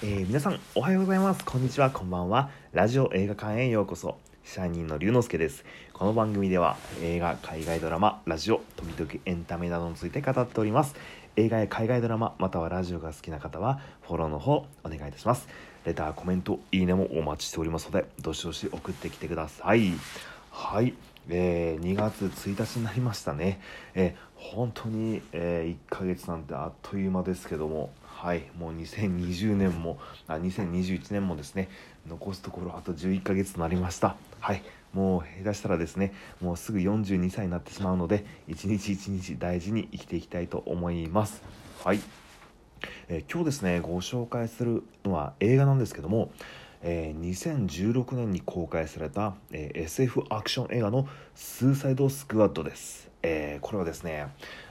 えー皆さんおはようございます。こんにちは。こんばんは。ラジオ映画館へようこそ。支配人の龍之介です。この番組では映画海外ドラマラジオ時々エンタメなどについて語っております。映画や海外ドラマまたはラジオが好きな方はフォローの方お願いいたします。レターコメントいいねもお待ちしておりますのでどしどし送ってきてください。はい。えー2月1日になりましたね、えー本当に、え1ヶ月なんてあっという間ですけども。はいもう2020年もあ2021年もですね残すところあと11ヶ月となりました。はいもう下手したらですねもうすぐ42歳になってしまうので一日一日大事に生きていきたいと思います。はいえー今日ですねご紹介するのは映画なんですけども、えー2016年に公開された、えー SF アクション映画の「スーサイド・スクワッド」です、えこれはですね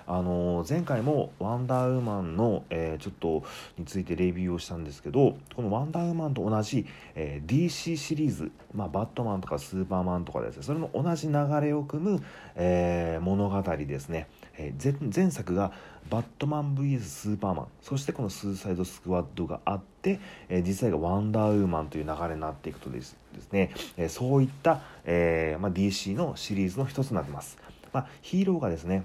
あの前回も「ワンダーウーマンの」えーちょっとについてレビューをしたんですけどこの「ワンダーウーマン」と同じ、えー DC シリーズ、まあ、バットマンとかスーパーマンとかですねそれの同じ流れを組む、えー物語ですね、えー前前作がバットマン VS スーパーマンそしてこのスーサイドスクワッドがあって、え実際がワンダーウーマンという流れになっていくとですですね、えそういった、えまあ、DC のシリーズの一つになってます、まあ、ヒーローがですね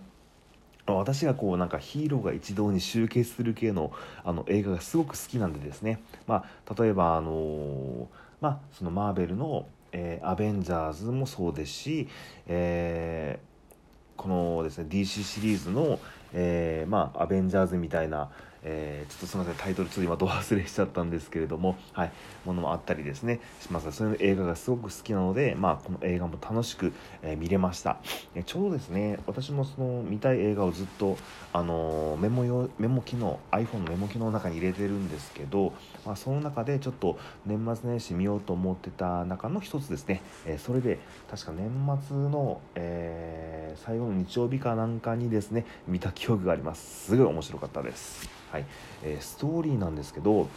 私がこうなんかヒーローが一堂に集結する系のあの映画がすごく好きなんでですね、まあ、例えばあのまあそのマーベルの、えーアベンジャーズもそうですし、えーこのですね DC シリーズの、えーまあアベンジャーズみたいな、えーちょっとすみませんタイトルちょっと今ど忘れしちゃったんですけれども、はい、ものもあったりですね。しますそういう映画がすごく好きなので、まあ、この映画も楽しく、えー見れました。えちょうどですね私もその見たい映画をずっと、あのーメモ用メモ機能 iPhone のメモ機能の中に入れてるんですけど、まあ、その中でちょっと年末年始見ようと思ってた中の一つですね、えそれで確か年末の、え最後の日曜日かなんかにですね見た記憶があります。すごい面白かったです、はい。えーストーリーなんですけど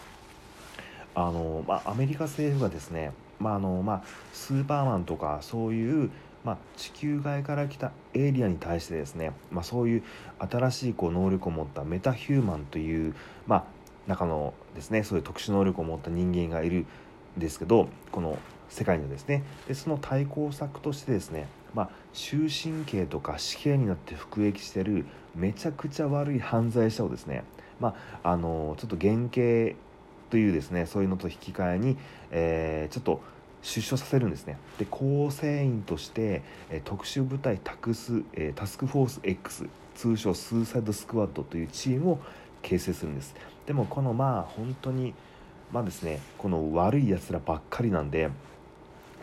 あの、まあ、アメリカ政府がですね、まああのまあ、スーパーマンとかそういう、まあ、地球外から来たエイリアンに対してですね、まあ、そういう新しいこう能力を持ったメタヒューマンという、まあ、中のですねそういう特殊能力を持った人間がいるんですけどこの世界にですねでその対抗策としてですね、ま、終身刑とか死刑になって服役してるめちゃくちゃ悪い犯罪者をですね、まあ、あのちょっと減刑というですねそういうのと引き換えに、えーちょっと出所させるんですね。で構成員として、え特殊部隊タクス、えタスクフォース X 通称スーサイドスクワッドというチームを形成するんです。でもこのまあ本当にまあですねこの悪いやつらばっかりなんで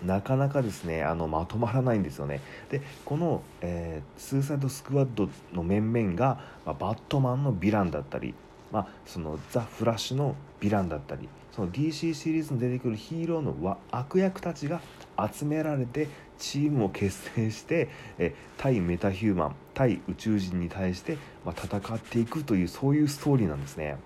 なかなかですねあのまとまらないんですよね。でこの、えースーサイドスクワッドの面々が、まあバットマンのヴィランだったり、まあ、そのザ・フラッシュのヴィランだったりその DC シリーズに出てくるヒーローの悪役たちが集められてチームを結成してえ対メタヒューマン対宇宙人に対して、まあ、戦っていくというそういうストーリーなんですね。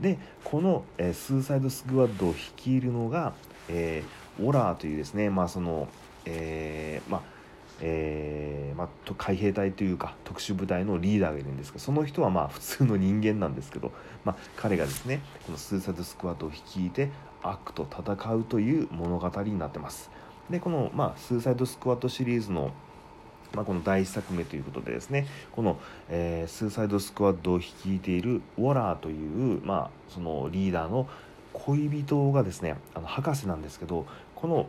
でこの、えスーサイドスクワッドを率いるのが、えーオラーというですねまあそのえーまあえーまあ、海兵隊というか特殊部隊のリーダーがいるんですがその人はまあ普通の人間なんですけど、まあ、彼がですねこのスーサイドスクワッドを率いて悪と戦うという物語になってます。でこの、まあ、スーサイドスクワッドシリーズのまあ、この第1作目ということでですねこの、えースーサイドスクワッドを率いているウォラーという、まあ、そのリーダーの恋人がですねあの博士なんですけどこの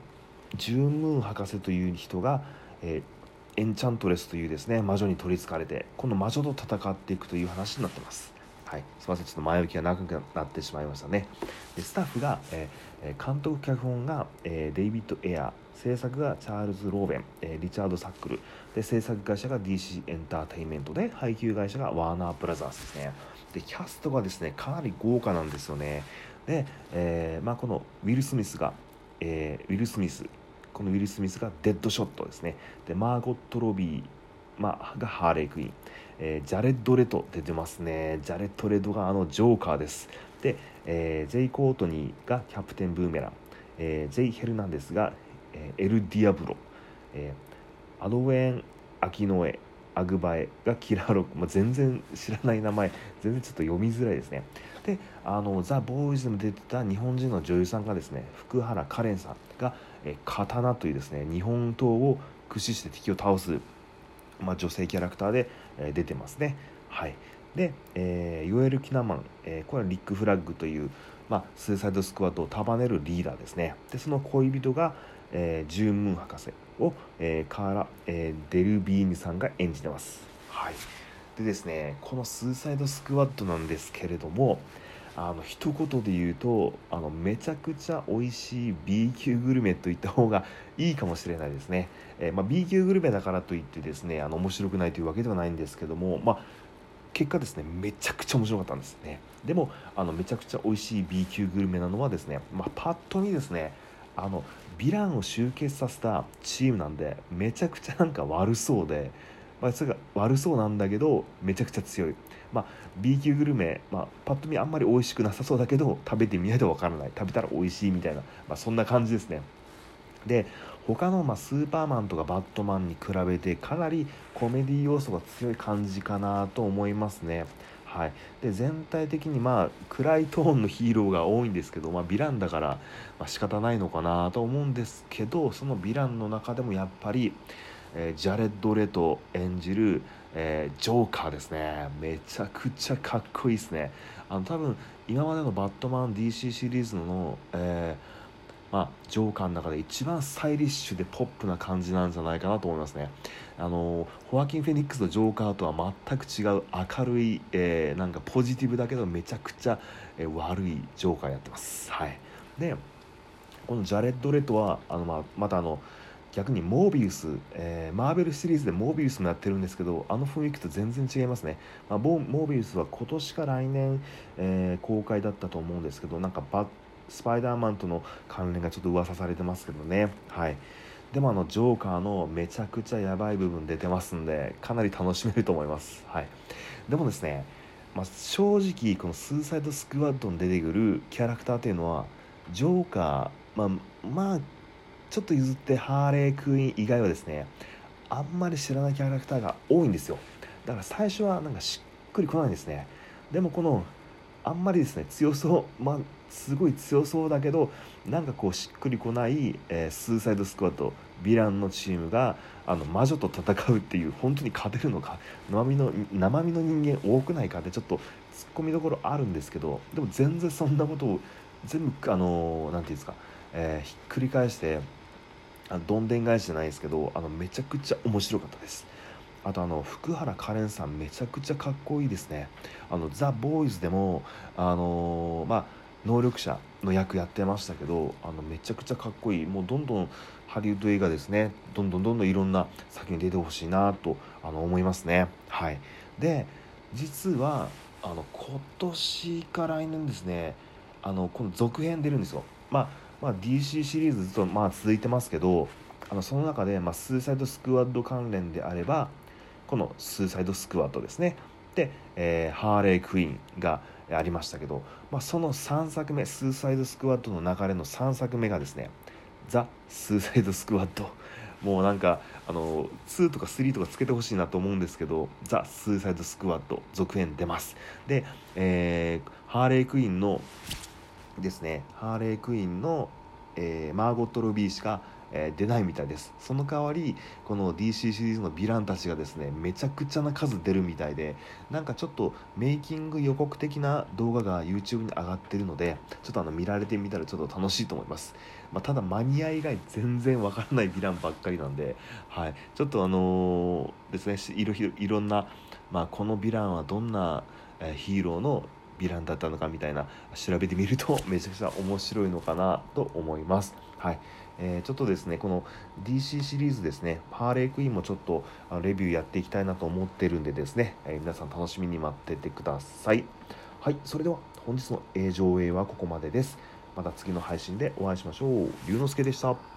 ジューン・ムーン博士という人が、えーエンチャントレスというですね魔女に取りつかれてこの魔女と戦っていくという話になってます。はい、すみません。ちょっと前置きが長くなってしまいましたね。でスタッフが、ええ監督脚本が、えーデイビッド・エア制作がチャールズ・ローベン、えーリチャード・サックル。で制作会社が DC エンターテインメントで配給会社がワーナーブラザーズですね。でキャストがですねかなり豪華なんですよね。で、えまあ、このウィル・スミスが、えーウィル・スミスこのウィル・スミスがデッドショットですね。でマーゴット・ロビー、まあ、がハーレー・クイーン、えージャレッド・レト出てますね。ジャレッド・レトがあのジョーカーです。で、えーゼイ・コートニーがキャプテン・ブーメラン、えーゼイ・ヘルナンデスが、えーエル・ディアブロ、えーアドウェン・アキノエアグバエがキラーロック、まあ、全然知らない名前。全然ちょっと読みづらいですね。であのザ・ボーイズでも出てた日本人の女優さんがですね福原カレンさんが、え刀というですね日本刀を駆使して敵を倒す、まあ、女性キャラクターで、え出てますね。はい。で、えー、ヨエル・キナマン、えー、これはリック・フラッグという、まあ、スーサイドスクワットを束ねるリーダーですね。でその恋人が、えー、ジューン・ムーン博士を、えー、カーラ、えー、デルビーニさんが演じてます。はい。でですねこのスーサイドスクワットなんですけれどもあの一言で言うとあのめちゃくちゃ美味しい B 級グルメといった方がいいかもしれないですね、えー、まあ、B 級グルメだからといってですねあの面白くないというわけではないんですけども、まあ、結果ですねめちゃくちゃ面白かったんですね。でもあのめちゃくちゃ美味しい B 級グルメなのはですね、まあ、パッと見ですねあのヴィランを集結させたチームなんでめちゃくちゃなんか悪そうで、まあ、それが悪そうなんだけどめちゃくちゃ強い、まあ、B 級グルメ、まあ、パッと見あんまり美味しくなさそうだけど食べてみないとわからない。食べたら美味しいみたいな、まあ、そんな感じですね。で他のまスーパーマンとかバットマンに比べてかなりコメディ要素が強い感じかなと思いますね。はい、で全体的にまあ暗いトーンのヒーローが多いんですけど、まあ、ヴィランだからまあ仕方ないのかなと思うんですけどそのヴィランの中でもやっぱり、えー、ジャレッド・レト演じる、えー、ジョーカーですね。めちゃくちゃかっこいいですね。あの多分今までのバットマン DC シリーズの、えーまあ、ジョーカーの中で一番スタイリッシュでポップな感じなんじゃないかなと思いますね。あのホアキン・フェニックスのジョーカーとは全く違う明るい、えー、なんかポジティブだけどめちゃくちゃ、えー、悪いジョーカーやってます。はい、でこのジャレッド・レッドはあの、まあ、またあの逆にモービウス、えー、マーベルシリーズでモービウスもやってるんですけどあの雰囲気と全然違いますね、まあ、モービウスは今年か来年、えー、公開だったと思うんですけどなんかバッスパイダーマンとの関連がちょっと噂されてますけどね。はい。でもあのジョーカーのめちゃくちゃやばい部分出てますんでかなり楽しめると思います。はい。でもですね、まあ、正直このスーサイドスクワッドに出てくるキャラクターっていうのはジョーカーまあまあちょっと譲ってハーレークイーン以外はですねあんまり知らないキャラクターが多いんですよ。だから最初はなんかしっくりこないんですね。でもこのあんまりですね強そうまあすごい強そうだけどなんかこうしっくりこない、えー、スーサイドスクワットヴィランのチームがあの魔女と戦うっていう本当に勝てるのか生身の生身の人間多くないかってちょっとツッコミどころあるんですけどでも全然そんなことを全部あの何て言うんですか、えー、ひっくり返してあどんでん返しじゃないですけどあのめちゃくちゃ面白かったです。あとあの福原カレンさんめちゃくちゃかっこいいですね。あのザ・ボーイズでもあの、まあ能力者の役やってましたけどあのめちゃくちゃかっこいい。もうどんどんハリウッド映画ですね。どんどんどんどんいろんな作品出てほしいなとあの思いますね。はい。で実はあの今年から来年ですね。あのこの続編出るんですよ。まあまあ、DC シリーズずっとまあ続いてますけどあのその中で、まあ、スーサイドスクワッド関連であればこのスーサイドスクワットですね。で、えー、ハーレークイーンがありましたけど、まあ、その3作目スーサイドスクワットの流れの3作目がですねザ・スーサイドスクワット。もうなんかあの2とか3とかつけてほしいなと思うんですけどザ・スーサイドスクワット続編出ます。で、えー、ハーレークイーンのですねハーレークイーンの、えー、マーゴット・ロビーしかえー、出ないみたいです。その代わりこの DC シリーズのヴィランたちがですねめちゃくちゃな数出るみたいでなんかちょっとメイキング予告的な動画が YouTube に上がってるのでちょっとあの見られてみたらちょっと楽しいと思います、まあ、ただマニア以外全然わからないヴィランばっかりなんで、はい、ちょっとあのー、ですねいろいろんな、まあ、このヴィランはどんなヒーローのヴィランだったのかみたいな調べてみると めちゃくちゃ面白いのかなと思います。はい。えー、ちょっとですねこの DC シリーズですねハーレークイーンもちょっとレビューやっていきたいなと思ってるんでですね、えー、皆さん楽しみに待っててください。はい。それでは本日の上映はここまでです。また次の配信でお会いしましょう。龍之介でした。